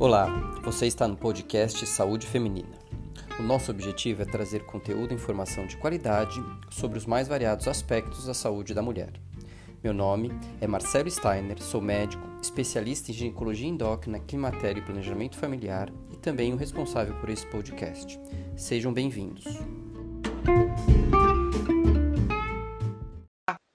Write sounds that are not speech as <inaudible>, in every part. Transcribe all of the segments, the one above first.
Olá, você está no podcast Saúde Feminina. O nosso objetivo é trazer conteúdo e informação de qualidade sobre os mais variados aspectos da saúde da mulher. Meu nome é Marcelo Steiner, sou médico, especialista em ginecologia endócrina, climatério e planejamento familiar e também o responsável por esse podcast. Sejam bem-vindos.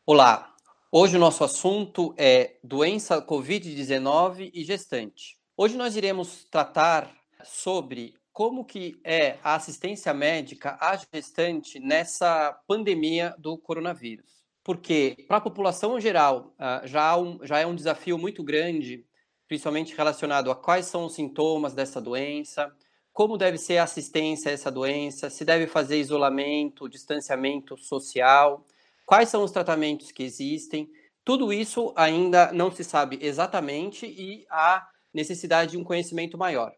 Olá, hoje o nosso assunto é doença Covid-19 e gestante. Hoje nós iremos tratar sobre como que é a assistência médica à gestante nessa pandemia do coronavírus. Porque para a população geral ah, já, um, já é um desafio muito grande, principalmente relacionado a quais são os sintomas dessa doença, como deve ser a assistência a essa doença, se deve fazer isolamento, distanciamento social, quais são os tratamentos que existem. Tudo isso ainda não se sabe exatamente e há necessidade de um conhecimento maior.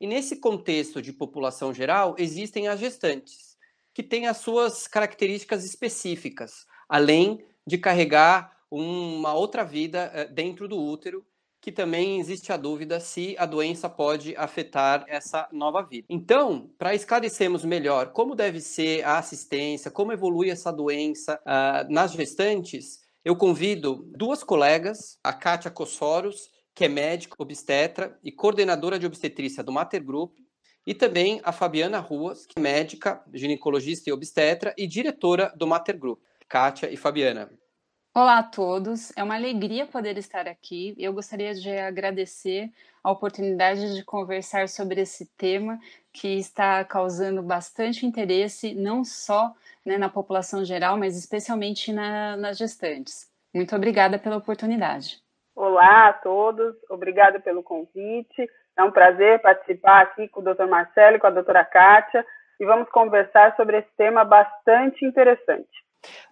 E nesse contexto de população geral, existem as gestantes, que têm as suas características específicas, além de carregar uma outra vida eh, dentro do útero, que também existe a dúvida se a doença pode afetar essa nova vida. Então, para esclarecermos melhor como deve ser a assistência, como evolui essa doença uh, nas gestantes, eu convido duas colegas, a Kátia Cossoros que é médica, obstetra e coordenadora de obstetrícia do Mater Group, e também a Fabiana Ruas, que é médica, ginecologista e obstetra e diretora do Mater Group. Kátia e Fabiana. Olá a todos, é uma alegria poder estar aqui. Eu gostaria de agradecer a oportunidade de conversar sobre esse tema que está causando bastante interesse, não só né, na população geral, mas especialmente na, nas gestantes. Muito obrigada pela oportunidade. Olá a todos, obrigada pelo convite. É um prazer participar aqui com o Dr. Marcelo e com a doutora Kátia e vamos conversar sobre esse tema bastante interessante.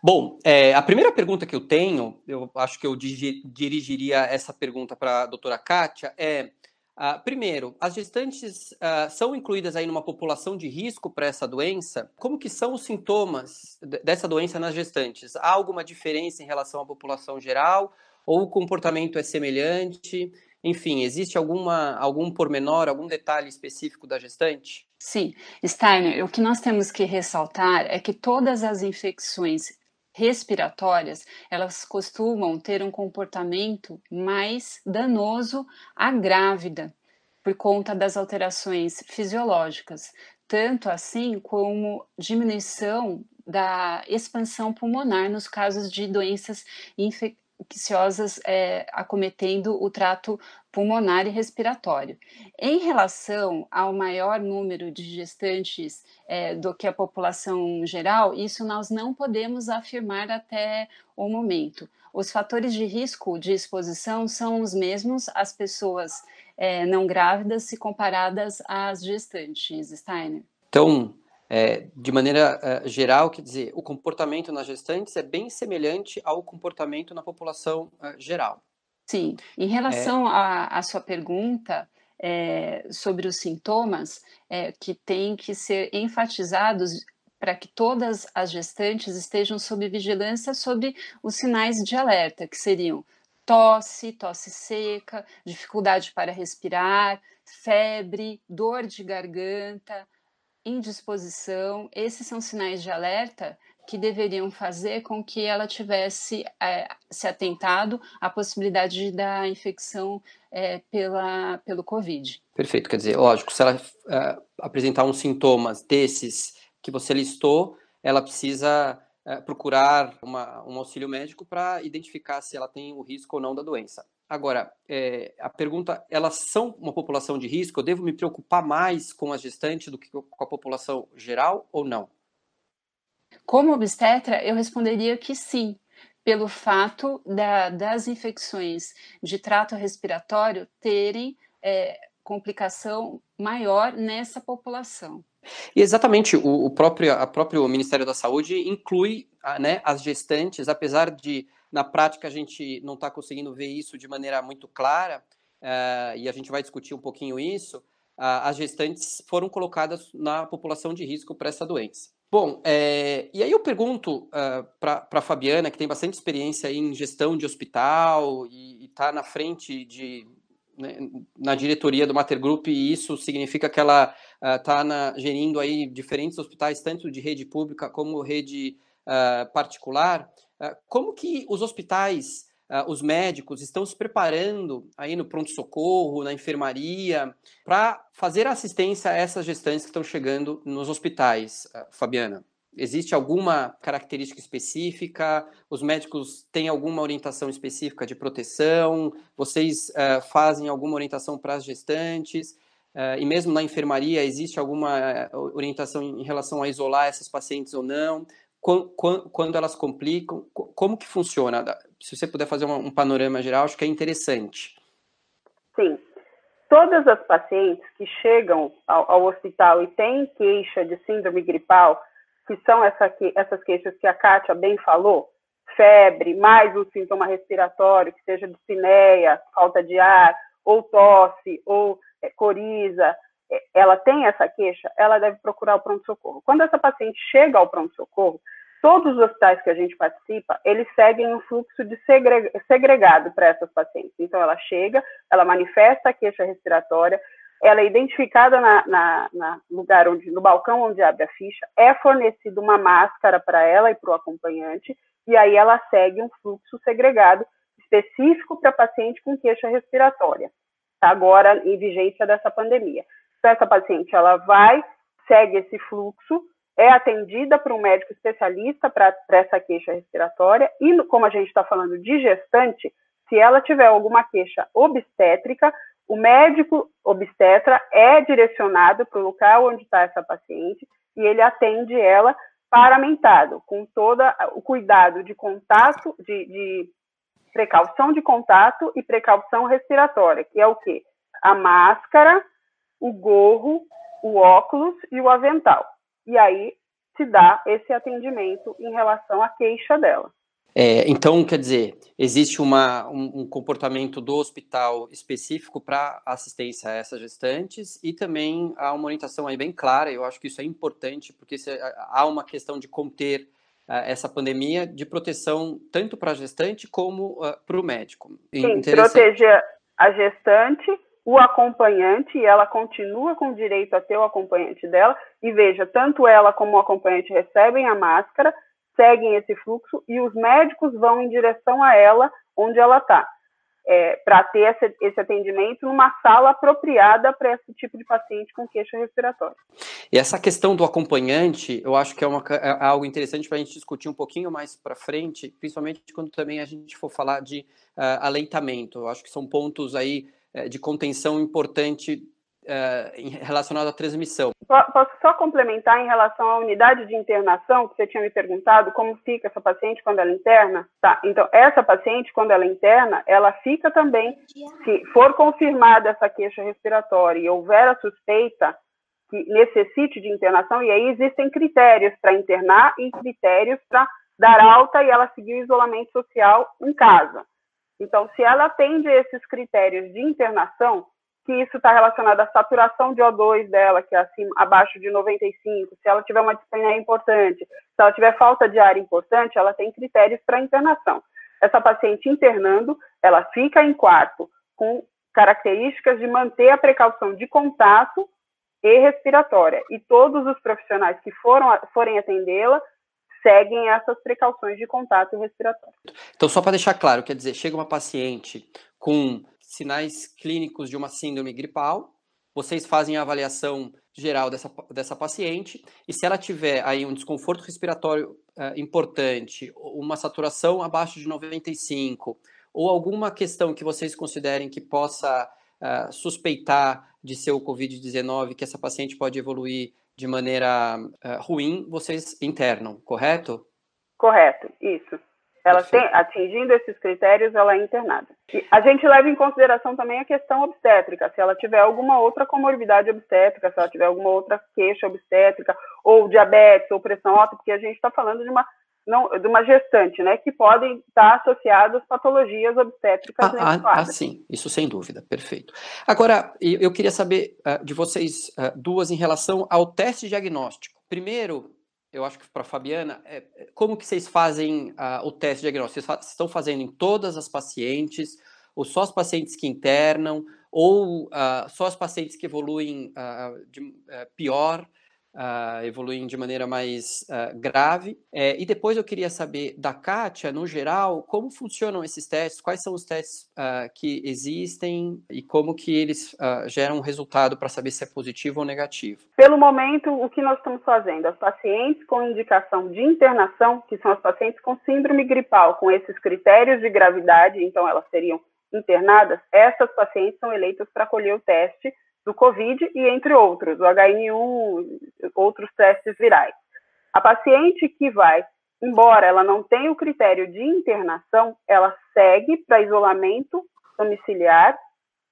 Bom, é, a primeira pergunta que eu tenho, eu acho que eu dirigiria essa pergunta para a doutora Kátia, é, uh, primeiro, as gestantes uh, são incluídas aí numa população de risco para essa doença? Como que são os sintomas dessa doença nas gestantes? Há alguma diferença em relação à população geral ou o comportamento é semelhante? Enfim, existe alguma, algum pormenor, algum detalhe específico da gestante? Sim, Steiner, o que nós temos que ressaltar é que todas as infecções respiratórias, elas costumam ter um comportamento mais danoso à grávida, por conta das alterações fisiológicas, tanto assim como diminuição da expansão pulmonar nos casos de doenças infecciosas é, acometendo o trato pulmonar e respiratório. Em relação ao maior número de gestantes é, do que a população geral, isso nós não podemos afirmar até o momento. Os fatores de risco de exposição são os mesmos às pessoas é, não grávidas se comparadas às gestantes, Steiner. Então, é, de maneira é, geral, quer dizer, o comportamento nas gestantes é bem semelhante ao comportamento na população é, geral. Sim, em relação à é. sua pergunta é, sobre os sintomas é, que têm que ser enfatizados para que todas as gestantes estejam sob vigilância sobre os sinais de alerta, que seriam tosse, tosse seca, dificuldade para respirar, febre, dor de garganta, indisposição, esses são sinais de alerta que deveriam fazer com que ela tivesse é, se atentado à possibilidade da infecção é, pela, pelo Covid. Perfeito, quer dizer, lógico, se ela é, apresentar uns sintomas desses que você listou, ela precisa é, procurar uma, um auxílio médico para identificar se ela tem o risco ou não da doença. Agora, é, a pergunta, elas são uma população de risco? Eu devo me preocupar mais com as gestantes do que com a população geral ou não? Como obstetra, eu responderia que sim, pelo fato da, das infecções de trato respiratório terem é, complicação maior nessa população. E exatamente, o, o próprio, a próprio Ministério da Saúde inclui né, as gestantes, apesar de na prática, a gente não está conseguindo ver isso de maneira muito clara, uh, e a gente vai discutir um pouquinho isso. Uh, as gestantes foram colocadas na população de risco para essa doença. Bom, é, e aí eu pergunto uh, eh, para a Fabiana, que tem bastante experiência em gestão de hospital e está na frente de né, na diretoria do Mater Group e isso significa que ela está uh, gerindo aí diferentes hospitais, tanto de rede pública como rede uh, particular. Uh, como que os hospitais, os médicos estão se preparando aí no pronto-socorro, na enfermaria, para fazer assistência a essas gestantes que estão chegando nos hospitais, Fabiana? Existe alguma característica específica? Os médicos têm alguma orientação específica de proteção? Vocês uh, fazem alguma orientação para as gestantes? Uh, e mesmo na enfermaria, existe alguma eh, orientação em relação a isolar essas pacientes ou não? Quando, elas complicam? Como que funciona? Se você puder fazer um, um panorama geral, acho que é interessante. Sim. Todas as pacientes que chegam ao, ao hospital e têm queixa de síndrome gripal, que são essa, essas queixas que a Kátia bem falou, febre, mais um sintoma respiratório, que seja dispneia, falta de ar, ou tosse, ou é, coriza, é, ela tem essa queixa, ela deve procurar o pronto-socorro. Quando essa paciente chega ao pronto-socorro, todos os hospitais que a gente participa, eles seguem um fluxo de segregado para essas pacientes. Então, ela chega, ela manifesta a queixa respiratória, ela é identificada na, na, na, lugar onde, no balcão onde abre a ficha, é fornecida uma máscara para ela e para o acompanhante, e aí ela segue um fluxo segregado específico para paciente com queixa respiratória, tá? agora em vigência dessa pandemia. Então, essa paciente, ela vai, segue esse fluxo, é atendida por um médico especialista para essa queixa respiratória, e como a gente está falando de gestante, se ela tiver alguma queixa obstétrica, o médico obstetra é direcionado para o local onde está essa paciente e ele atende ela paramentado, com todo o cuidado de contato, de, de precaução de contato e precaução respiratória, que é o quê? A máscara, o gorro, o óculos e o avental. E aí se dá esse atendimento em relação à queixa dela. É, então, quer dizer, existe uma, um, um comportamento do hospital específico para assistência a essas gestantes e também há uma orientação aí bem clara, eu acho que isso é importante, porque se, há uma questão de conter uh, essa pandemia de proteção tanto para a gestante como uh, para o médico. Sim, proteger a gestante, o acompanhante, e ela continua com o direito a ter o acompanhante dela, e veja, tanto ela como o acompanhante recebem a máscara, seguem esse fluxo e os médicos vão em direção a ela, onde ela está, é, para ter esse, esse, atendimento numa sala apropriada para esse tipo de paciente com queixa respiratória. E essa questão do acompanhante, eu acho que é, uma, é algo interessante para a gente discutir um pouquinho mais para frente, principalmente quando também a gente for falar de uh, aleitamento. Eu acho que são pontos aí uh, de contenção importante uh, relacionado à transmissão. Posso só complementar em relação à unidade de internação, que você tinha me perguntado, como fica essa paciente quando ela interna? Tá, então, essa paciente, quando ela interna, ela fica também, se for confirmada essa queixa respiratória e houver a suspeita que necessite de internação, e aí existem critérios para internar e critérios para dar alta e ela seguir o isolamento social em casa. Então, se ela atende esses critérios de internação, isso está relacionado à saturação de O2 dela, que é abaixo de 95, se ela tiver uma dispneia importante, se ela tiver falta de ar importante, ela tem critérios para internação. Essa paciente internando, ela fica em quarto com características de manter a precaução de contato e respiratória. E todos os profissionais que foram, forem atendê-la seguem essas precauções de contato respiratório. Então, só para deixar claro, quer dizer, chega uma paciente com sinais clínicos de uma síndrome gripal, vocês fazem a avaliação geral dessa, dessa paciente, e se ela tiver aí um desconforto respiratório uh, importante, uma saturação abaixo de 95, ou alguma questão que vocês considerem que possa uh, suspeitar de ser o Covid-19, que essa paciente pode evoluir de maneira uh, ruim, vocês internam, correto? Correto, isso. Ela tem, atingindo esses critérios, ela é internada. E a gente leva em consideração também a questão obstétrica, se ela tiver alguma outra comorbidade obstétrica, se ela tiver alguma outra queixa obstétrica, ou diabetes, ou pressão alta, porque a gente está falando de uma, não, de uma gestante, né, que podem estar associadas patologias obstétricas. Ah, ah, ah, sim, isso sem dúvida, perfeito. Agora, eu queria saber uh, de vocês uh, duas em relação ao teste diagnóstico. Primeiro, eu acho que para Fabiana, é, é, como que vocês fazem uh, o teste diagnóstico? Vocês estão fazendo em todas as pacientes ou só os pacientes que internam, ou uh, só os pacientes que evoluem uh, de, uh, pior uh, evoluem de maneira mais uh, grave. É, e depois eu queria saber da Kátia, no geral, como funcionam esses testes, quais são os testes uh, que existem e como que eles geram um resultado para saber se é positivo ou negativo. Pelo momento, o que nós estamos fazendo? As pacientes com indicação de internação, que são as pacientes com síndrome gripal, com esses critérios de gravidade, então elas seriam internadas, essas pacientes são eleitas para colher o teste do Covid e entre outros, o HN1, outros testes virais. A paciente que vai, embora ela não tenha o critério de internação, ela segue para isolamento domiciliar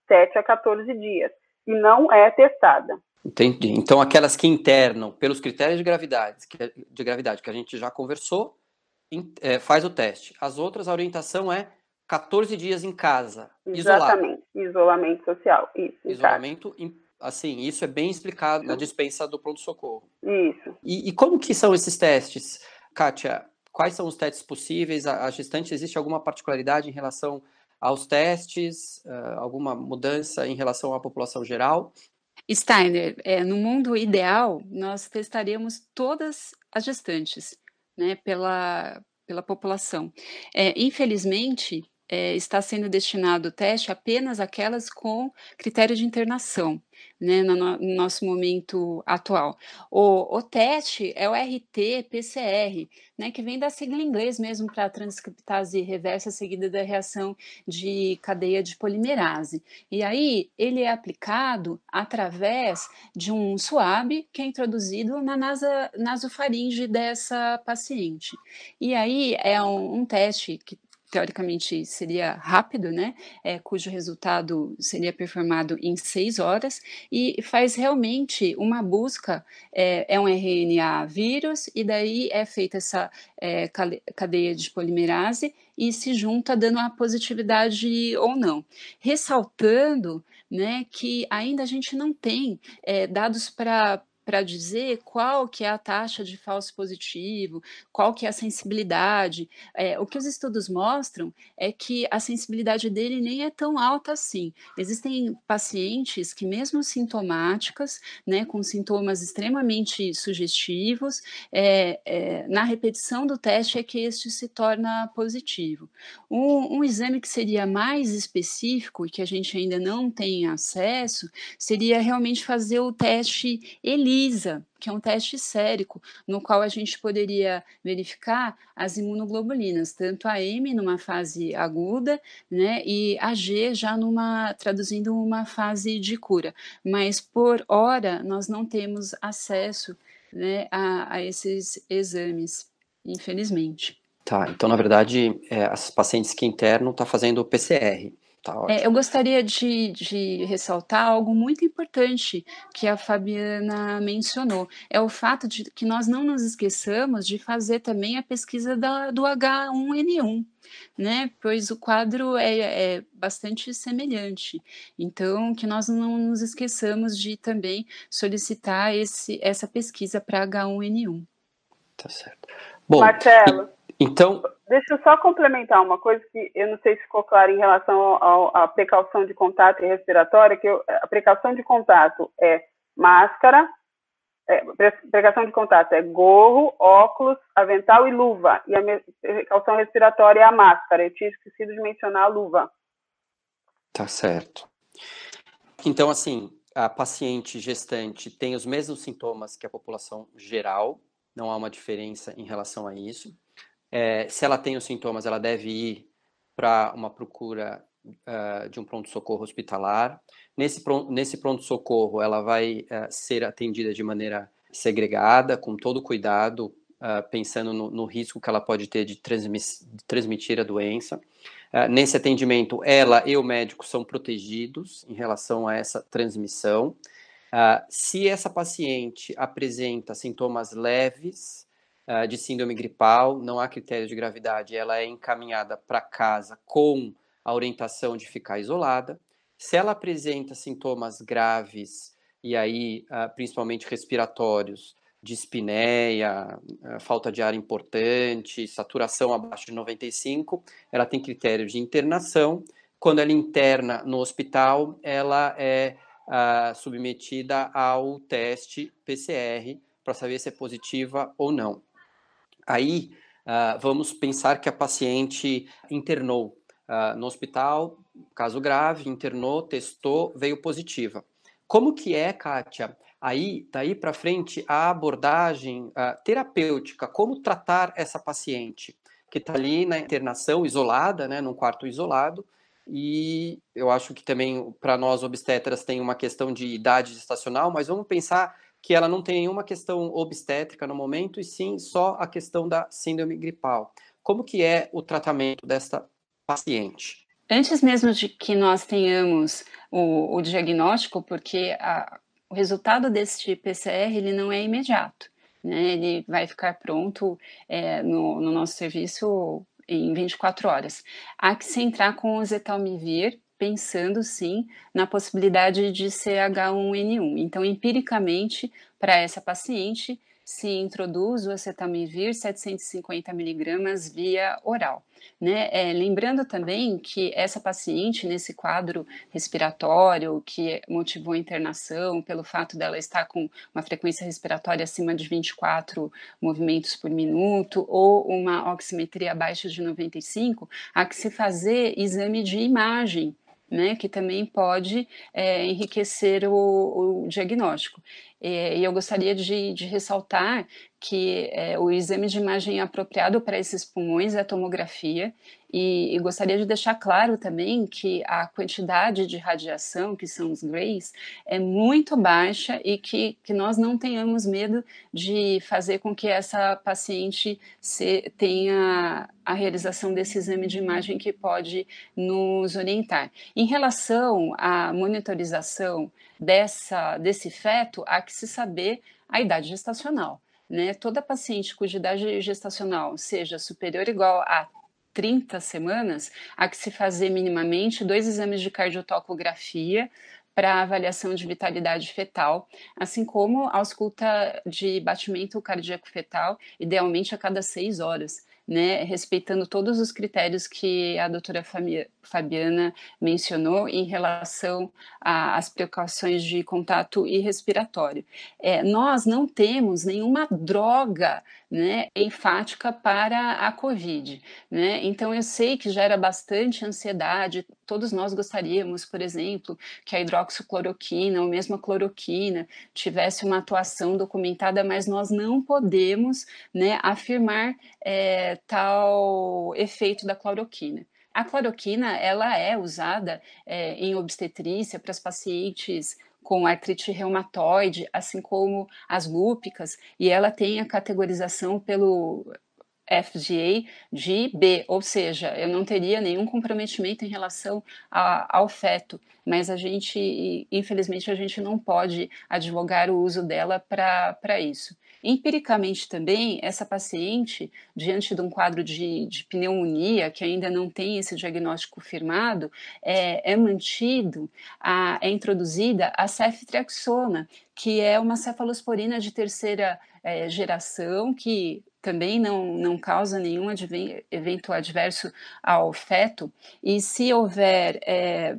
7 a 14 dias e não é testada. Entendi. Então, aquelas que internam pelos critérios de gravidade, de gravidade que a gente já conversou, é, faz o teste. As outras, a orientação é 14 dias em casa, Exatamente, isolado. isolamento social, isso. Isolamento, assim, isso é bem explicado na dispensa do pronto-socorro. Isso. E, e, como que são esses testes, Kátia? Quais são os testes possíveis? A, a gestante, existe alguma particularidade em relação aos testes? Uh, alguma mudança em relação à população geral? Steiner, é, no mundo ideal, nós testaríamos todas as gestantes, né, pela, pela população. É, infelizmente, é, está sendo destinado o teste apenas àquelas com critério de internação, né, no, no nosso momento atual. O, o, teste é o RT-PCR, né, que vem da sigla em inglês mesmo para transcriptase reversa seguida da reação de cadeia de polimerase. E aí ele é aplicado através de um suave que é introduzido na nasa, nasofaringe dessa paciente. E aí é um, um teste que teoricamente seria rápido, né? É, cujo resultado seria performado em seis horas e faz realmente uma busca, é, é um RNA vírus e daí é feita essa é, cadeia de polimerase e se junta dando a positividade ou não. Ressaltando né, que ainda a gente não tem dados para para dizer qual que é a taxa de falso positivo, qual que é a sensibilidade. É, o que os estudos mostram é que a sensibilidade dele nem é tão alta assim. Existem pacientes que, mesmo sintomáticas, né, com sintomas extremamente sugestivos, é, é, na repetição do teste é que este se torna positivo. Um, um exame que seria mais específico e que a gente ainda não tem acesso seria realmente fazer o teste ELI ELISA, que é um teste sérico, no qual a gente poderia verificar as imunoglobulinas, tanto a M numa fase aguda, né, e a G já numa, traduzindo uma fase de cura. Mas por hora nós não temos acesso né, a, a esses exames, infelizmente. Tá, então na verdade, é, as pacientes que internam estão tá fazendo PCR. Tá é, eu gostaria de, de, ressaltar algo muito importante que a Fabiana mencionou. É o fato de que nós não nos esqueçamos de fazer também a pesquisa da, do H1N1. Né, pois o quadro é, é, bastante semelhante. Então, que nós não nos esqueçamos de também solicitar esse, essa pesquisa para H1N1. Tá certo. Bom, Marcelo, então. Deixa eu só complementar uma coisa que eu não sei se ficou claro em relação à precaução de contato e respiratória, que eu, a precaução de contato é máscara, é, precaução de contato é gorro, óculos, avental e luva. E a precaução respiratória é a máscara. Eu tinha esquecido de mencionar a luva. Tá certo. Então, assim, a paciente gestante tem os mesmos sintomas que a população geral, não há uma diferença em relação a isso. É, se ela tem os sintomas, ela deve ir para uma procura uh, de um pronto-socorro hospitalar. Nesse, nesse pronto-socorro, ela vai uh, ser atendida de maneira segregada, com todo cuidado, uh, pensando no, no, risco que ela pode ter de, de transmitir a doença. nesse atendimento, ela e o médico são protegidos em relação a essa transmissão. se essa paciente apresenta sintomas leves, uh, de síndrome gripal, não há critério de gravidade, ela é encaminhada para casa com a orientação de ficar isolada. Se ela apresenta sintomas graves, e aí uh, principalmente respiratórios, de espinéia, uh, falta de ar importante, saturação abaixo de 95, ela tem critério de internação, quando ela interna no hospital, ela é uh, submetida ao teste PCR para saber se é positiva ou não. Aí, uh, vamos pensar que a paciente internou uh, no hospital, caso grave, internou, testou, veio positiva. Como que é, Kátia, aí, daí para frente, a abordagem terapêutica, como tratar essa paciente que está ali na internação, isolada, né, num quarto isolado, e eu acho que também para nós obstetras tem uma questão de idade gestacional, mas vamos pensar que ela não tem nenhuma questão obstétrica no momento, e sim só a questão da síndrome gripal. Como que é o tratamento desta paciente? Antes mesmo de que nós tenhamos o, o diagnóstico, porque a, o resultado deste PCR ele não é imediato, né? Ele vai ficar pronto é, no, no nosso serviço em 24 horas. Há que se entrar com o Zetalmivir, pensando sim na possibilidade de ser H1N1. Então, empiricamente, para essa paciente, se introduz o acetamivir 750 miligramas via oral. Né? É, lembrando também que essa paciente, nesse quadro respiratório que motivou a internação, pelo fato dela estar com uma frequência respiratória acima de 24 movimentos por minuto ou uma oximetria abaixo de 95, há que se fazer exame de imagem né, que também pode é, enriquecer o, o diagnóstico. E, eu gostaria de, de ressaltar que é, o exame de imagem apropriado para esses pulmões é a tomografia, e, e, gostaria de deixar claro também que a quantidade de radiação, que são os grays, é muito baixa e que, que nós não tenhamos medo de fazer com que essa paciente se, tenha a realização desse exame de imagem que pode nos orientar. Em relação à monitorização dessa, desse feto, há que se saber a idade gestacional. Né? Toda paciente cuja idade gestacional seja superior ou igual a 30 semanas, há que se fazer minimamente dois exames de cardiotocografia para avaliação de vitalidade fetal, assim como a ausculta de batimento cardíaco fetal, idealmente a cada seis horas né, respeitando todos os critérios que a doutora Fabiana mencionou em relação às precauções de contato e respiratório. É, nós não temos nenhuma droga né, enfática para a Covid. Né? Então, eu sei que gera bastante ansiedade. Todos nós gostaríamos, por exemplo, que a hidroxicloroquina ou mesmo a cloroquina tivesse uma atuação documentada, mas nós não podemos né, afirmar é, tal efeito da cloroquina. A cloroquina ela é usada é, em obstetrícia para as pacientes com artrite reumatoide, assim como as lúpicas, e ela tem a categorização pelo FDA de B, ou seja, eu não teria nenhum comprometimento em relação a, ao feto, mas a gente, infelizmente, a gente não pode advogar o uso dela para isso. Empiricamente também, essa paciente, diante de um quadro de, de pneumonia, que ainda não tem esse diagnóstico firmado, é, é mantido, a, é introduzida a ceftriaxona, que é uma cefalosporina de terceira é, geração, que também não, não causa nenhum evento adverso ao feto, e se houver é,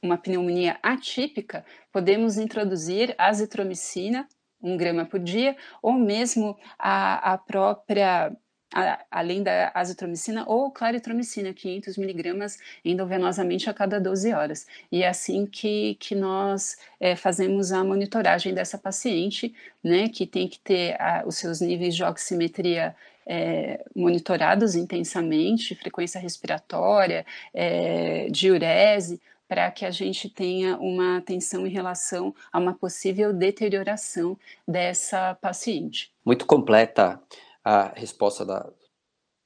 uma pneumonia atípica, podemos introduzir azitromicina um grama por dia, ou mesmo a, a própria a, além da azitromicina ou claritromicina, 500 miligramas endovenosamente a cada 12 horas. E é assim que, que nós é, fazemos a monitoragem dessa paciente, né, que tem que ter a, os seus níveis de oximetria é, monitorados intensamente, frequência respiratória, é, diurese, para que a gente tenha uma atenção em relação a uma possível deterioração dessa paciente. Muito completa a resposta da,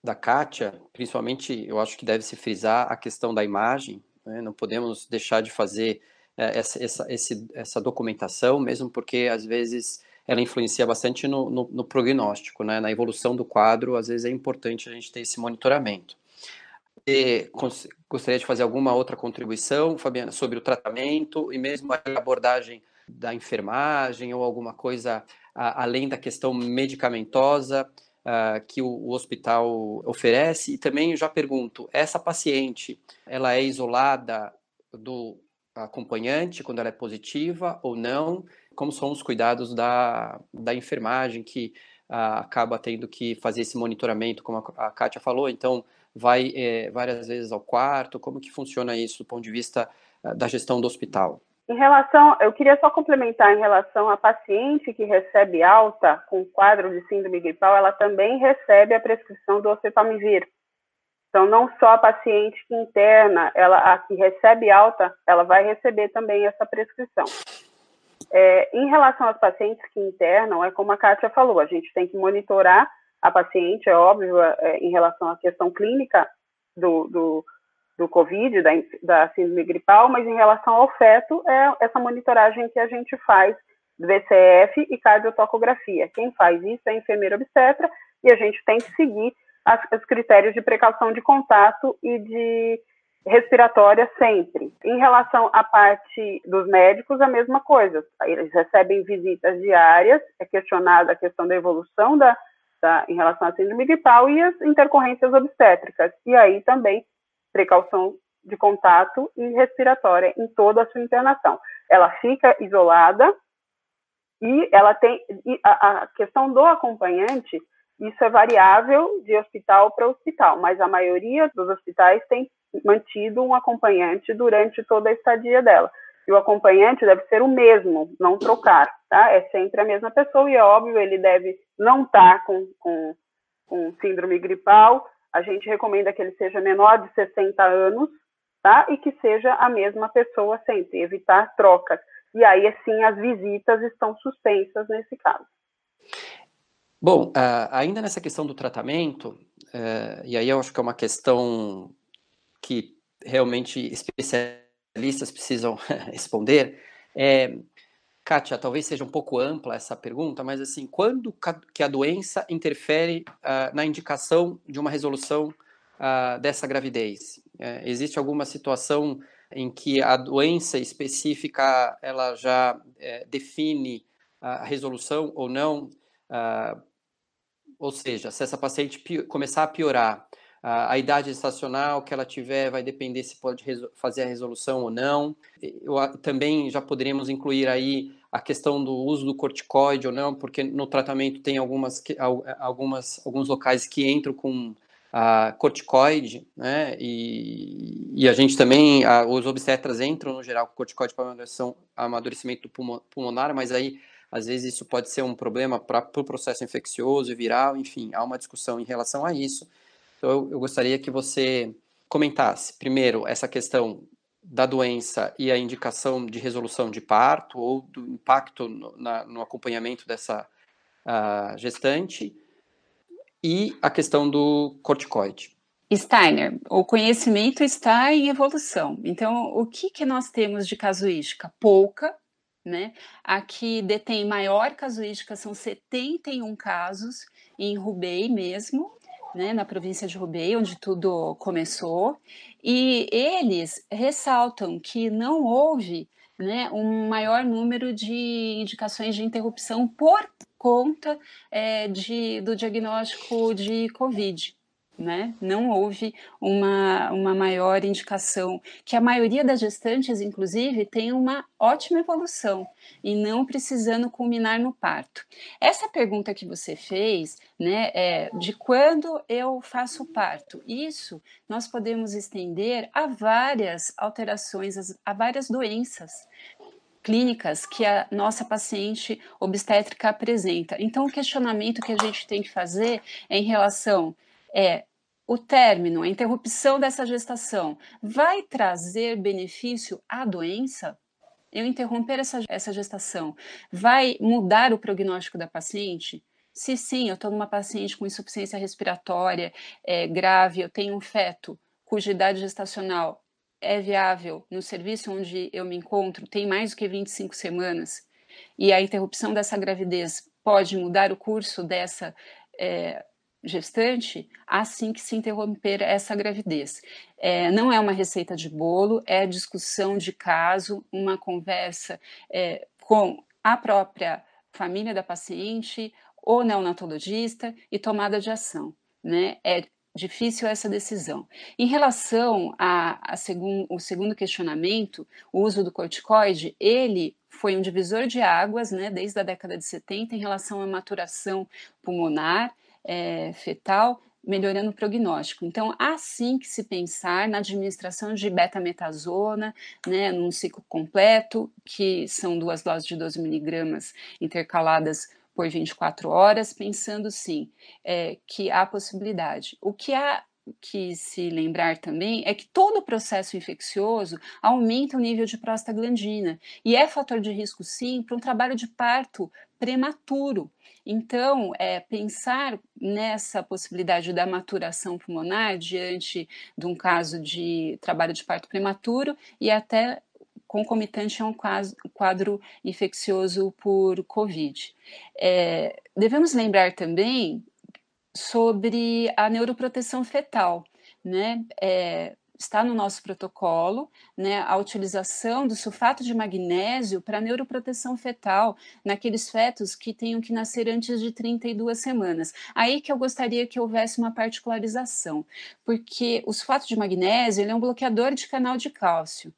da Kátia, principalmente eu acho que deve se frisar a questão da imagem, né? não podemos deixar de fazer é, essa, essa, esse, essa documentação, mesmo porque às vezes ela influencia bastante no, no, no prognóstico, né? na evolução do quadro, às vezes é importante a gente ter esse monitoramento. E, gostaria de fazer alguma outra contribuição, Fabiana, sobre o tratamento e mesmo a abordagem da enfermagem ou alguma coisa além da questão medicamentosa uh, que o, o, hospital oferece? E também já pergunto, essa paciente, ela é isolada do acompanhante quando ela é positiva ou não? Como são os cuidados da, da enfermagem que uh, acaba tendo que fazer esse monitoramento, como a, a Kátia falou, então vai é, várias vezes ao quarto, como que funciona isso do ponto de vista uh, da gestão do hospital? Em relação, eu queria só complementar em relação à paciente que recebe alta com quadro de síndrome gripal, ela também recebe a prescrição do oseltamivir. Então, não só a paciente que interna, ela, a que recebe alta, ela vai receber também essa prescrição. É, em relação às pacientes que internam, é como a Kátia falou, a gente tem que monitorar a paciente, é óbvio, é, em relação à questão clínica do, do do Covid, da, da síndrome gripal, mas em relação ao feto, é essa monitoragem que a gente faz VCF e cardiotocografia. Quem faz isso é a enfermeira obstetra e a gente tem que seguir as, os critérios de precaução de contato e de respiratória sempre. Em relação à parte dos médicos, a mesma coisa. Eles recebem visitas diárias, é questionada a questão da evolução da, da, em relação à síndrome gripal e as intercorrências obstétricas. E aí também precaução de contato e respiratória em toda a sua internação. Ela fica isolada e ela tem e a, a questão do acompanhante, isso é variável de hospital para hospital, mas a maioria dos hospitais tem mantido um acompanhante durante toda a estadia dela. E o acompanhante deve ser o mesmo, não trocar, tá? É sempre a mesma pessoa e é óbvio, ele deve não estar tá com, com, com síndrome gripal, a gente recomenda que ele seja menor de 60 anos, tá? E que seja a mesma pessoa sempre, evitar trocas. E aí, assim, as visitas estão suspensas nesse caso. Bom, uh, ainda nessa questão do tratamento, uh, e aí eu acho que é uma questão que realmente especialistas precisam <laughs> responder, é, Kátia, talvez seja um pouco ampla essa pergunta, mas assim, quando que a doença interfere uh, na indicação de uma resolução uh, dessa gravidez? Uh, existe alguma situação em que a doença específica ela já uh, define a resolução ou não? Ah, ou seja, se essa paciente começar a piorar, a, a idade estacional que ela tiver vai depender se pode fazer a resolução ou não. Eu, também já poderíamos incluir aí a questão do uso do corticoide ou não, porque no tratamento tem algumas, algumas alguns locais que entram com a corticoide, né? E, e a gente também, a, os obstetras entram no geral com corticoide para amadurecimento pulmonar, mas aí às vezes isso pode ser um problema para o pro processo infeccioso e viral, enfim, há uma discussão em relação a isso. Então, eu, gostaria que você comentasse, primeiro, essa questão da doença e a indicação de resolução de parto ou do impacto no, na, no acompanhamento dessa uh, gestante e a questão do corticoide. Steiner, o conhecimento está em evolução. Então, o que, que nós temos de casuística? Pouca, né? A que detém maior casuística são 71 casos em Rubei mesmo, né, na província de Hubei, onde tudo começou, e eles ressaltam que não houve né, um maior número de indicações de interrupção por conta é, de, do diagnóstico de Covid né? Não houve uma, uma maior indicação, que a maioria das gestantes, inclusive, tem uma ótima evolução e não precisando culminar no parto. Essa pergunta que você fez, né, é de quando eu faço parto, isso nós podemos estender a várias alterações, a várias doenças clínicas que a nossa paciente obstétrica apresenta. Então, o questionamento que a gente tem que fazer é em relação é o término, a interrupção dessa gestação, vai trazer benefício à doença? Eu interromper essa, essa gestação vai mudar o prognóstico da paciente? Se sim, eu estou numa paciente com insuficiência respiratória é, grave, eu tenho um feto cuja idade gestacional é viável no serviço onde eu me encontro, tem mais do que 25 semanas, e a interrupção dessa gravidez pode mudar o curso dessa é, gestante assim que se interromper essa gravidez. É, não é uma receita de bolo, é discussão de caso, uma conversa é, com a própria família da paciente ou neonatologista e tomada de ação. Né? É difícil essa decisão. Em relação a, a segun, o segundo questionamento, o uso do corticoide, ele foi um divisor de águas, né, desde a década de 70, em relação à maturação pulmonar é, fetal, melhorando o prognóstico. Então, há sim que se pensar na administração de betametasona, né, num ciclo completo, que são duas doses de 12 miligramas intercaladas por 24 horas, pensando sim é, que há possibilidade. O que há que se lembrar também é que todo processo infeccioso aumenta o nível de prostaglandina e é fator de risco sim para um trabalho de parto prematuro. Então, é, pensar nessa possibilidade da maturação pulmonar diante de um caso de trabalho de parto prematuro e até concomitante a um quadro infeccioso por Covid. É, devemos lembrar também sobre a neuroproteção fetal, né? É, está no nosso protocolo, né, a utilização do sulfato de magnésio para neuroproteção fetal naqueles fetos que tenham que nascer antes de 32 semanas. Aí que eu gostaria que houvesse uma particularização, porque o sulfato de magnésio ele é um bloqueador de canal de cálcio.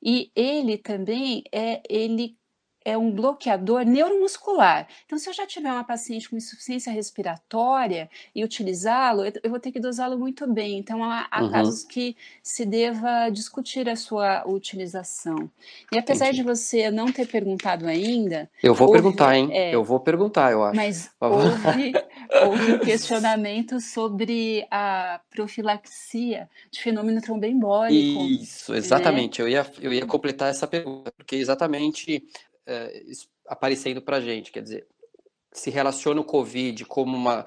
E ele também é, ele é um bloqueador neuromuscular. Então, se eu já tiver uma paciente com insuficiência respiratória e utilizá-lo, eu vou ter que dosá-lo muito bem. Então, há, há uhum. casos que se deva discutir a sua utilização. E apesar Entendi. de você não ter perguntado ainda. Eu vou houve, perguntar, hein? É, eu vou perguntar, eu acho. Mas houve, <laughs> houve um questionamento sobre a profilaxia de fenômeno tromboembólico. Isso, né? exatamente. Né? Eu, ia, eu ia completar essa pergunta, porque exatamente é, aparecendo para a gente. Quer dizer, se relaciona o Covid como uma,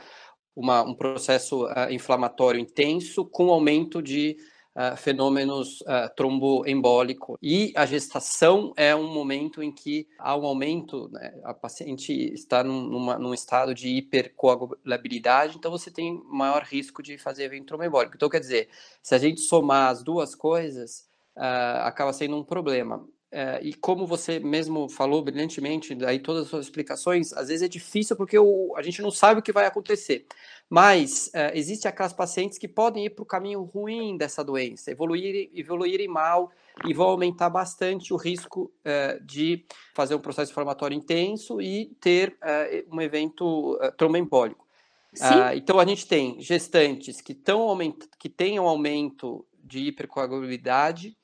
uma um processo uh, inflamatório intenso com aumento de uh, fenômenos uh, tromboembólico. E a gestação é um momento em que há um aumento, né, a paciente está num, numa, num estado de hipercoagulabilidade, então você tem maior risco de fazer evento tromboembólico. Então, quer dizer, se a gente somar as duas coisas, acaba sendo um problema. É, e como você mesmo falou brilhantemente, daí todas as suas explicações, às vezes é difícil porque o, a gente não sabe o que vai acontecer. Mas é, existe aquelas pacientes que podem ir para o caminho ruim dessa doença, evoluir, evoluírem mal e vão aumentar bastante o risco é, de fazer um processo inflamatório intenso e ter é, um evento é, tromboembólico. Ah, então a gente tem gestantes que, tão que têm um aumento de hipercoagulabilidade,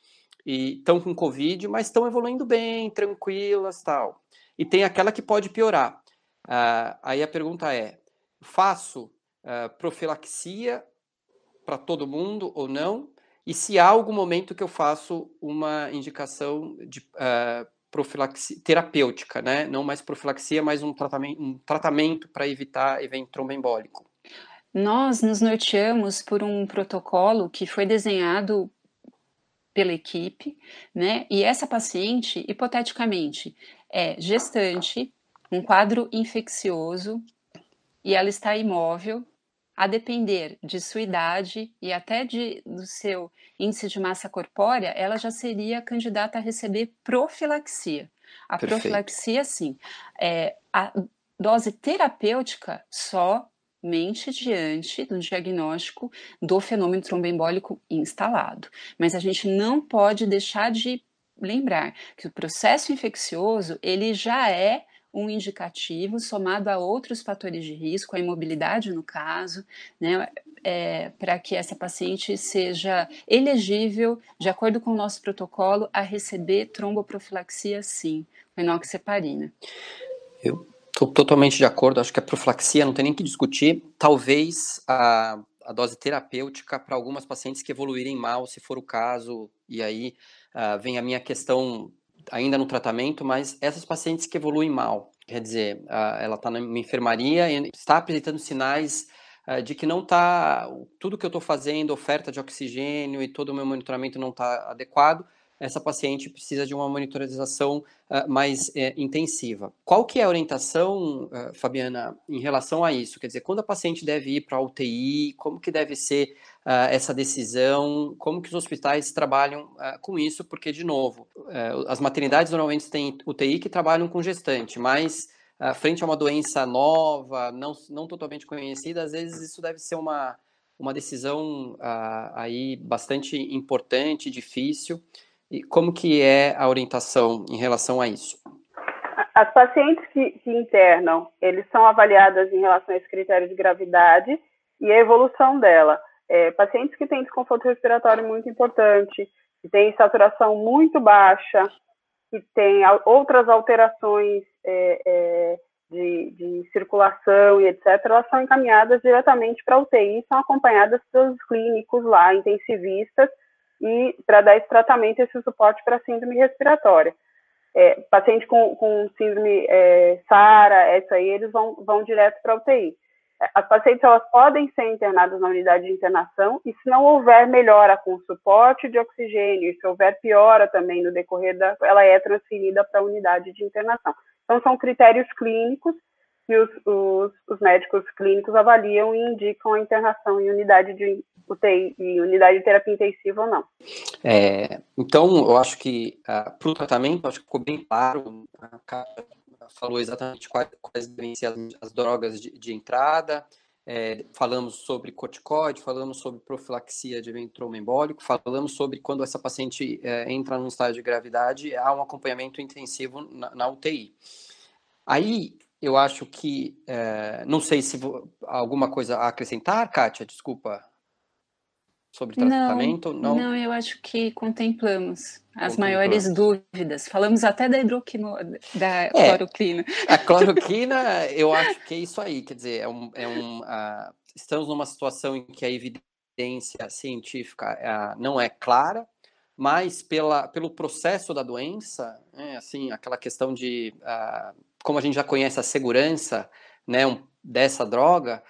e estão com Covid, mas estão evoluindo bem, tranquilas tal. E tem aquela que pode piorar. Uh, aí a pergunta é: faço uh, profilaxia para todo mundo ou não? E se há algum momento que eu faço uma indicação de uh, profilaxia terapêutica, né? Não mais profilaxia, mas um tratamento, um tratamento para evitar evento tromboembólico. Nós nos norteamos por um protocolo que foi desenhado pela equipe, né? E essa paciente, hipoteticamente, é gestante, um quadro infeccioso e ela está imóvel, a depender de sua idade e até de, do seu índice de massa corpórea, ela já seria candidata a receber profilaxia. A Perfeito. profilaxia, sim. É, a dose terapêutica só mente diante do diagnóstico do fenômeno tromboembólico instalado. Mas a gente não pode deixar de lembrar que o processo infeccioso ele já é um indicativo somado a outros fatores de risco, a imobilidade no caso, né, é, para que essa paciente seja elegível, de acordo com o nosso protocolo, a receber tromboprofilaxia sim, com enoxaparina. Eu Estou totalmente de acordo, acho que a profilaxia não tem nem que discutir. Talvez a, a dose terapêutica para algumas pacientes que evoluírem mal, se for o caso, e aí uh, vem a minha questão ainda no tratamento, mas essas pacientes que evoluem mal, quer dizer, uh, ela está na enfermaria e está apresentando sinais uh, de que não está, tudo que eu estou fazendo, oferta de oxigênio e todo o meu monitoramento não está adequado, essa paciente precisa de uma monitorização uh, mais uh, intensiva. Qual que é a orientação, uh, Fabiana, em relação a isso? Quer dizer, quando a paciente deve ir para a UTI, como que deve ser ah, essa decisão, como que os hospitais trabalham com isso? Porque, de novo, as maternidades normalmente têm UTI que trabalham com gestante, mas uh, frente a uma doença nova, não, não totalmente conhecida, às vezes isso deve ser uma, uma decisão uh, aí bastante importante, difícil. E como que é a orientação em relação a isso? As pacientes que, que internam, eles são avaliadas em relação a esse critério de gravidade e a evolução dela. É, pacientes que têm desconforto respiratório muito importante, que têm saturação muito baixa, que têm outras alterações é, é, de, de, circulação e etc., elas são encaminhadas diretamente para a UTI, são acompanhadas pelos clínicos lá, intensivistas, e para dar esse tratamento, esse suporte para síndrome respiratória. É, paciente com, com síndrome é, SARA, essa aí, eles vão, vão direto para UTI. As pacientes elas podem ser internadas na unidade de internação e se não houver melhora com suporte de oxigênio, se houver piora também no decorrer da, ela é transferida para a unidade de internação. Então são critérios clínicos que os, os, os, médicos clínicos avaliam e indicam a internação em unidade de UTI, em unidade de terapia intensiva ou não. É, então, eu acho que uh, ah, para o tratamento, acho que ficou bem claro, a Kátia falou exatamente quais, quais devem ser as, as drogas de, de entrada, é, falamos sobre corticoide, falamos sobre profilaxia de evento falamos sobre quando essa paciente é, entra num estágio de gravidade, há um acompanhamento intensivo na, na UTI. Aí, eu acho que, é, não sei se vou, alguma coisa a acrescentar, Kátia, desculpa, sobre tratamento? Não, não, eu acho que contemplamos as maiores dúvidas. Falamos até da hidroquino, da é, cloroquina. A <laughs> cloroquina, eu acho que é isso aí, quer dizer, é um, é um uh, estamos numa situação em que a evidência científica uh, não é clara, mas pela, pelo processo da doença, é, assim, aquela questão de uh, como a gente já conhece a segurança né, um, dessa droga,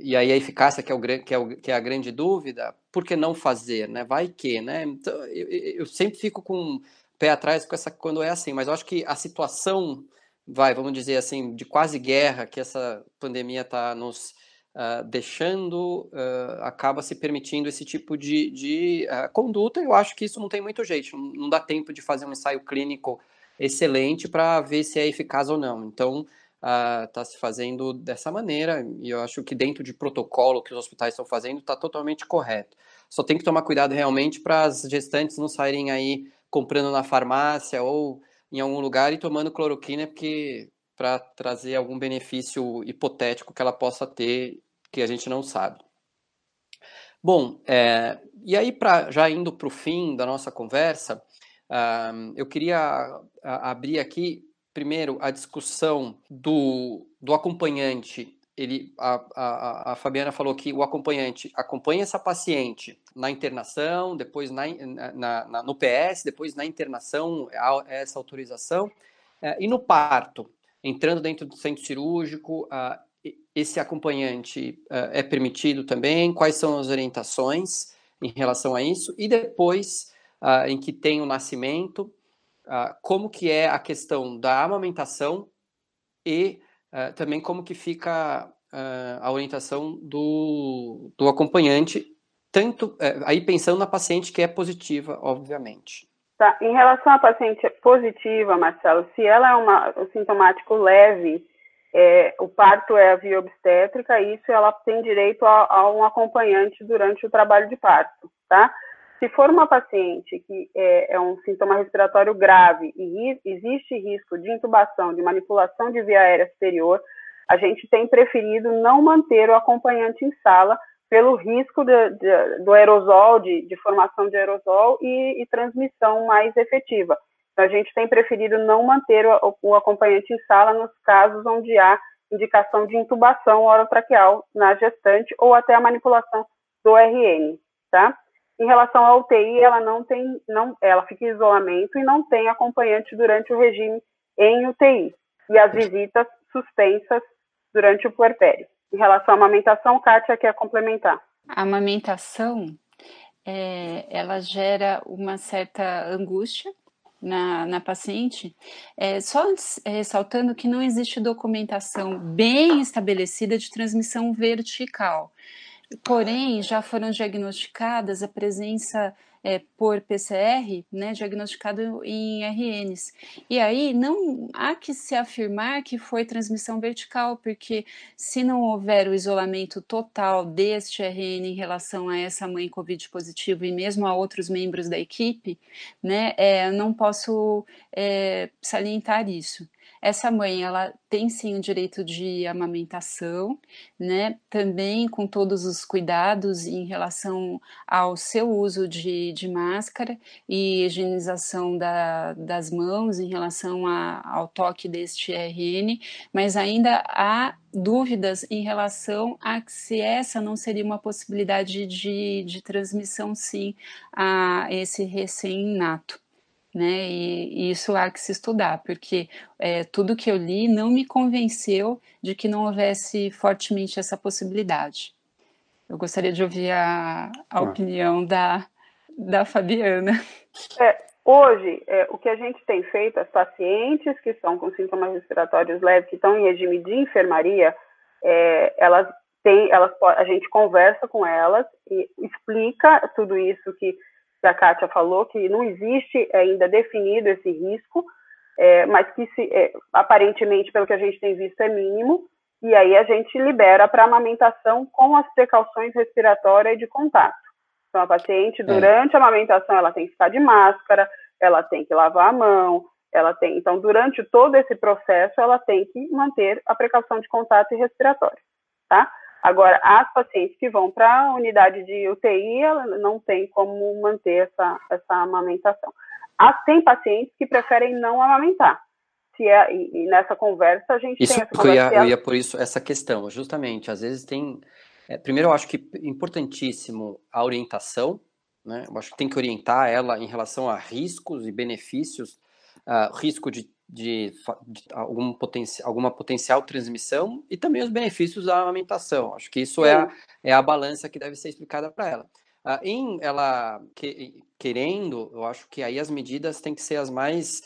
e aí a eficácia que é, o, que, é o, que é a grande dúvida, por que não fazer, né? Vai que, né? Então, eu, eu sempre fico com o pé atrás com essa quando é assim, mas eu acho que a situação, vai, vamos dizer assim, de quase guerra que essa pandemia está nos uh, deixando, uh, acaba se permitindo esse tipo de, de uh, conduta. Eu acho que isso não tem muito jeito, não, dá tempo de fazer um ensaio clínico excelente para ver se é eficaz ou não. Então, está se fazendo dessa maneira, e eu acho que dentro de protocolo que os hospitais estão fazendo está totalmente correto. Só tem que tomar cuidado realmente para as gestantes não saírem aí comprando na farmácia ou em algum lugar e tomando cloroquina, porque para trazer algum benefício hipotético que ela possa ter, que a gente não sabe. Bom, é, e aí, pra, já indo para o fim da nossa conversa, uh, eu queria abrir aqui primeiro, a discussão do, do acompanhante. Ele, a, a, a Fabiana falou que o acompanhante acompanha essa paciente na internação, depois na, na, na no PS, depois na internação, essa autorização, é, e no parto, entrando dentro do centro cirúrgico, esse acompanhante é, é permitido também? Quais são as orientações em relação a isso? E depois, em que tem o nascimento, uh, como que é a questão da amamentação e uh, também como que fica uh, a orientação do, do acompanhante, tanto eh, aí pensando na paciente que é positiva, obviamente. Tá. Em relação à paciente positiva, Marcelo, se ela é uma, um sintomático leve, é, o parto é a via obstétrica, isso ela tem direito a, a, um acompanhante durante o trabalho de parto, tá? Se for uma paciente que é, é um sintoma respiratório grave e ri, existe risco de intubação, de manipulação de via aérea superior, a gente tem preferido não manter o acompanhante em sala pelo risco de, de, do aerosol, de, de, formação de aerosol e, e, transmissão mais efetiva. Então, a gente tem preferido não manter o, o, acompanhante em sala nos casos onde há indicação de intubação orotraqueal na gestante ou até a manipulação do RN, tá? Em relação à UTI, ela não tem, não, ela fica em isolamento e não tem acompanhante durante o regime em UTI. E as visitas suspensas durante o puerpério. Em relação à amamentação, Kátia quer complementar. A amamentação, é, ela gera uma certa angústia na, na paciente, é, só ressaltando que não existe documentação bem estabelecida de transmissão vertical. porém já foram diagnosticadas a presença é, por PCR, né, diagnosticado em RNs. E aí não há que se afirmar que foi transmissão vertical, porque se não houver o isolamento total deste RN em relação a essa mãe COVID positiva e mesmo a outros membros da equipe, né, é, não posso é, salientar isso essa mãe ela tem sim o direito de amamentação, né? Também com todos os cuidados em relação ao seu uso de, de máscara e higienização da, das mãos em relação a, ao toque deste RN, mas ainda há dúvidas em relação a se essa não seria uma possibilidade de, de transmissão sim a esse recém-nato né? E, e, isso há que se estudar, porque é, tudo que eu li não me convenceu de que não houvesse fortemente essa possibilidade. Eu gostaria de ouvir a, a ah. opinião da, da Fabiana. É, hoje, é, o que a gente tem feito, as pacientes que estão com sintomas respiratórios leves, que estão em regime de enfermaria, é, elas têm, elas, a gente conversa com elas e explica tudo isso que que a Kátia falou, que não existe ainda definido esse risco, é, mas que se, é, aparentemente, pelo que a gente tem visto, é mínimo, e aí a gente libera para amamentação com as precauções respiratórias e de contato. Então, a paciente, é. durante é. a amamentação, ela tem que ficar de máscara, ela tem que lavar a mão, ela tem. Então, durante todo esse processo, ela tem que manter a precaução de contato e respiratório, tá? Agora, as pacientes que vão para a unidade de UTI, ela não tem como manter essa, essa amamentação. As, tem pacientes que preferem não amamentar. Se é, e, e nessa conversa a gente isso, tem essa conversa. Eu ia, eu ia por isso essa questão, justamente. Às vezes tem. É, primeiro, eu acho que é importantíssimo a orientação, né? Eu acho que tem que orientar ela em relação a riscos e benefícios, uh, risco de de, de algum potenci, alguma potencial transmissão e também os benefícios da amamentação. Acho que isso é a, é a balança que deve ser explicada para ela. Uh, em ela que, querendo, eu acho que aí as medidas têm que ser as mais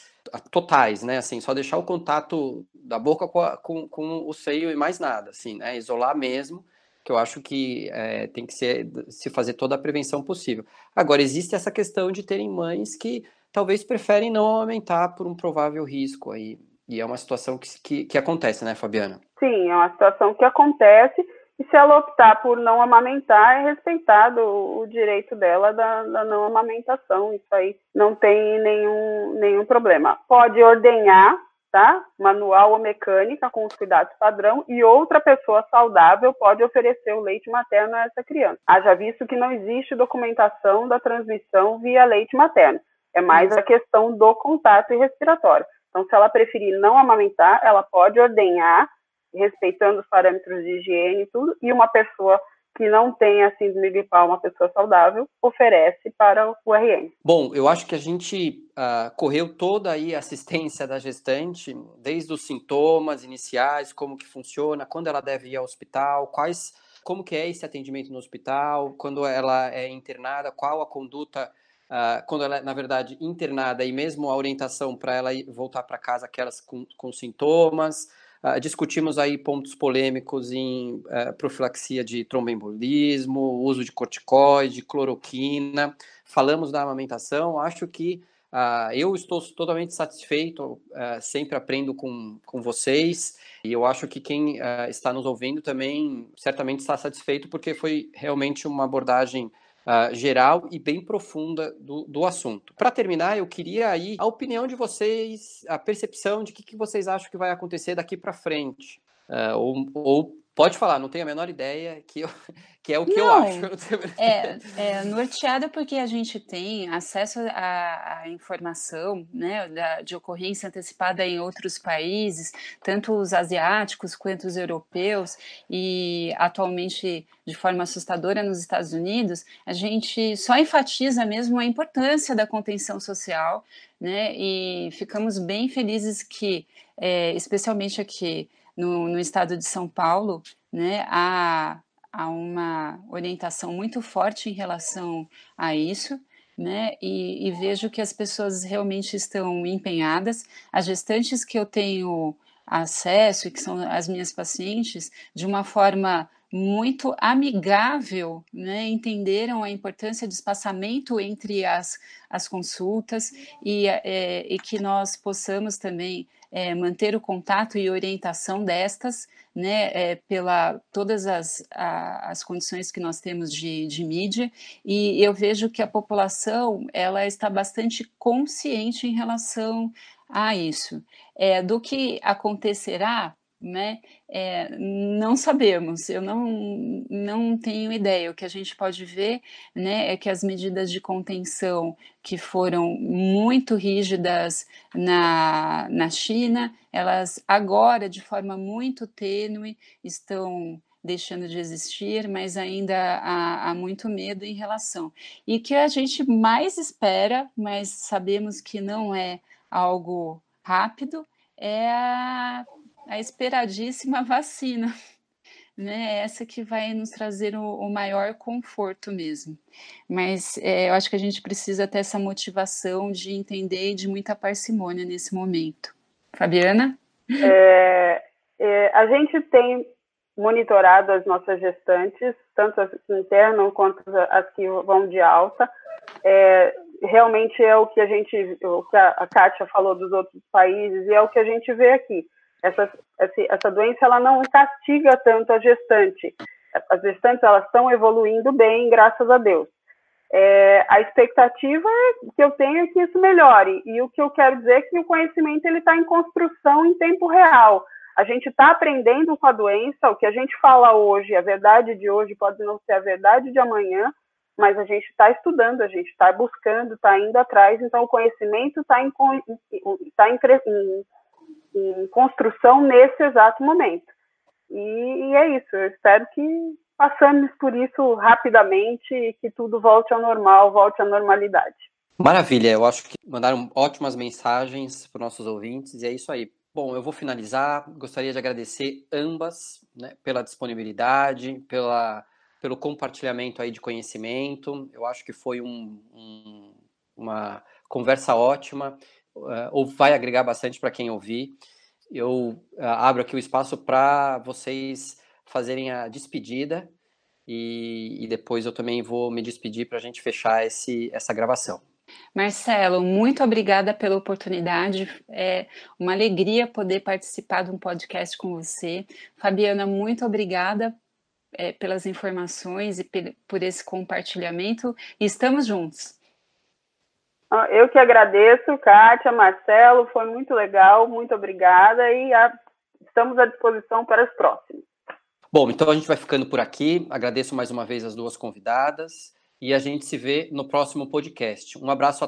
totais, né? Assim, só deixar o contato da boca com, a, com, com o seio e mais nada, assim, né? Isolar mesmo, que eu acho que é, tem que ser, se fazer toda a prevenção possível. Agora, existe essa questão de terem mães que talvez preferem não aumentar por um provável risco aí. E é uma situação que, que, que acontece, né, Fabiana? Sim, é uma situação que acontece e se ela optar por não amamentar, é respeitado o direito dela da, da, não amamentação. Isso aí não tem nenhum, nenhum problema. Pode ordenhar, tá? Manual ou mecânica com os cuidados padrão e outra pessoa saudável pode oferecer o leite materno a essa criança. Haja visto que não existe documentação da transmissão via leite materno. É mais a questão do contato e respiratório. Então, se ela preferir não amamentar, ela pode ordenhar, respeitando os parâmetros de higiene e tudo, e uma pessoa que não tenha síndrome gripal, uma pessoa saudável, oferece para o RN. Bom, eu acho que a gente uh, correu toda aí a assistência da gestante, desde os sintomas iniciais, como que funciona, quando ela deve ir ao hospital, quais, como que é esse atendimento no hospital, quando ela é internada, qual a conduta uh, quando ela é, na verdade, internada e mesmo a orientação para ela voltar para casa, aquelas com, com sintomas. Uh, discutimos aí pontos polêmicos em uh, profilaxia de tromboembolismo, uso de corticoide, cloroquina. Falamos da amamentação. Acho que uh, eu estou totalmente satisfeito, sempre aprendo com, com vocês. E eu acho que quem está nos ouvindo também certamente está satisfeito, porque foi realmente uma abordagem uh, geral e bem profunda do, do assunto. Para terminar, eu queria aí a opinião de vocês, a percepção de que, que vocês acham que vai acontecer daqui para frente. Uh, ou, ou Pode falar, não tenho a menor ideia, que, eu, <laughs> que é o que não, eu acho. é, é norteada porque a gente tem acesso à, à informação né, da, de ocorrência antecipada em outros países, tanto os asiáticos quanto os europeus, e atualmente de forma assustadora nos Estados Unidos, a gente só enfatiza mesmo a importância da contenção social, né, e ficamos bem felizes que, é, especialmente aqui, no, no estado de São Paulo, né, há, há uma orientação muito forte em relação a isso. Né, e, e, vejo que as pessoas realmente estão empenhadas. As gestantes que eu tenho acesso e que são as minhas pacientes, de uma forma muito amigável, né, entenderam a importância do espaçamento entre as, as consultas e, é, e que nós possamos também é, manter o contato e orientação destas, né, é, pela todas as, a, as condições que nós temos de, de mídia, e eu vejo que a população ela está bastante consciente em relação a isso. É, do que acontecerá né? É, não sabemos, eu não, não tenho ideia. O que a gente pode ver né, é que as medidas de contenção que foram muito rígidas na, na China, elas agora, de forma muito tênue, estão deixando de existir, mas ainda há, há, muito medo em relação. E que a gente mais espera, mas sabemos que não é algo rápido, é a a esperadíssima vacina, <laughs> né? Essa que vai nos trazer o, o maior conforto mesmo. Mas é, eu acho que a gente precisa ter essa motivação de entender e de muita parcimônia nesse momento. Fabiana? É, é, a gente tem monitorado as nossas gestantes, tanto as quanto as que vão de alta. É, realmente é o que a gente, o que a Kátia falou dos outros países, e é o que a gente vê aqui essa, essa doença ela não castiga tanto a gestante. As gestantes elas estão evoluindo bem, graças a Deus. É, a expectativa que eu tenho é que isso melhore. E o que eu quero dizer é que o conhecimento ele está em construção em tempo real. A gente está aprendendo com a doença. O que a gente fala hoje, a verdade de hoje pode não ser a verdade de amanhã, mas a gente está estudando, a gente está buscando, está indo atrás. Então, o conhecimento está em, tá em, em em construção nesse exato momento. E, e, é isso, eu espero que passamos por isso rapidamente e que tudo volte ao normal, volte à normalidade. Maravilha, eu acho que mandaram ótimas mensagens para os nossos ouvintes e é isso aí. Bom, eu vou finalizar. Gostaria de agradecer ambas né, pela disponibilidade, pela, pelo compartilhamento aí de conhecimento. Eu acho que foi um, um, uma conversa ótima ou vai agregar bastante para quem ouvir. Eu uh, abro aqui o espaço para vocês fazerem a despedida e, e, depois eu também vou me despedir para a gente fechar esse, essa gravação. Marcelo, muito obrigada pela oportunidade. É uma alegria poder participar de um podcast com você. Fabiana, muito obrigada é, pelas informações e por esse compartilhamento. Estamos juntos. Ah, eu que agradeço, Kátia, Marcelo, foi muito legal, muito obrigada e a, estamos à disposição para os próximos. Bom, então a gente vai ficando por aqui. Agradeço mais uma vez as duas convidadas e a gente se vê no próximo podcast. Um abraço a